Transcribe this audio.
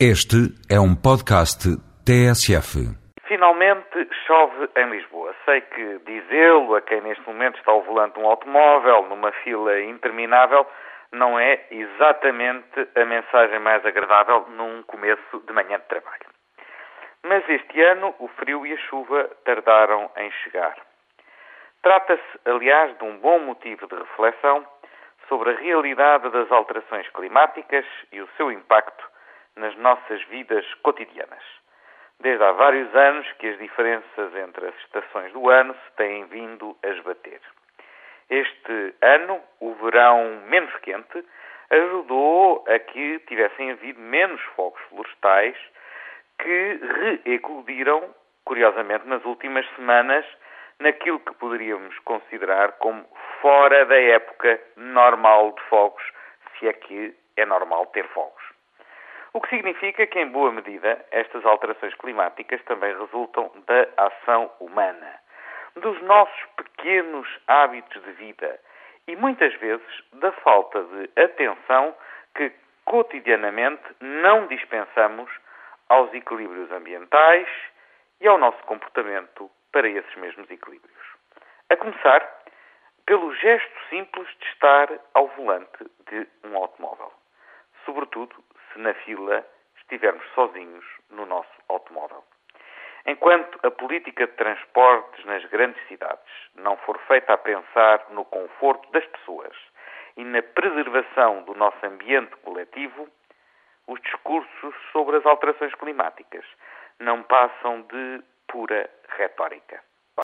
Este é um podcast TSF. Finalmente chove em Lisboa. Sei que dizê-lo a quem neste momento está ao volante de um automóvel, numa fila interminável, não é exatamente a mensagem mais agradável num começo de manhã de trabalho. Mas este ano o frio e a chuva tardaram em chegar. Trata-se, aliás, de um bom motivo de reflexão sobre a realidade das alterações climáticas e o seu impacto nas nossas vidas cotidianas. Desde há vários anos que as diferenças entre as estações do ano se têm vindo a esbater. Este ano, o verão menos quente ajudou a que tivessem havido menos fogos florestais que reeclodiram, curiosamente, nas últimas semanas, naquilo que poderíamos considerar como fora da época normal de fogos, se é que é normal ter fogos. O que significa que, em boa medida, estas alterações climáticas também resultam da ação humana, dos nossos pequenos hábitos de vida e muitas vezes da falta de atenção que cotidianamente não dispensamos aos equilíbrios ambientais e ao nosso comportamento para esses mesmos equilíbrios. A começar pelo gesto simples de estar ao volante de um automóvel, sobretudo se na fila estivermos sozinhos no nosso automóvel. Enquanto a política de transportes nas grandes cidades não for feita a pensar no conforto das pessoas e na preservação do nosso ambiente coletivo, os discursos sobre as alterações climáticas não passam de pura retórica.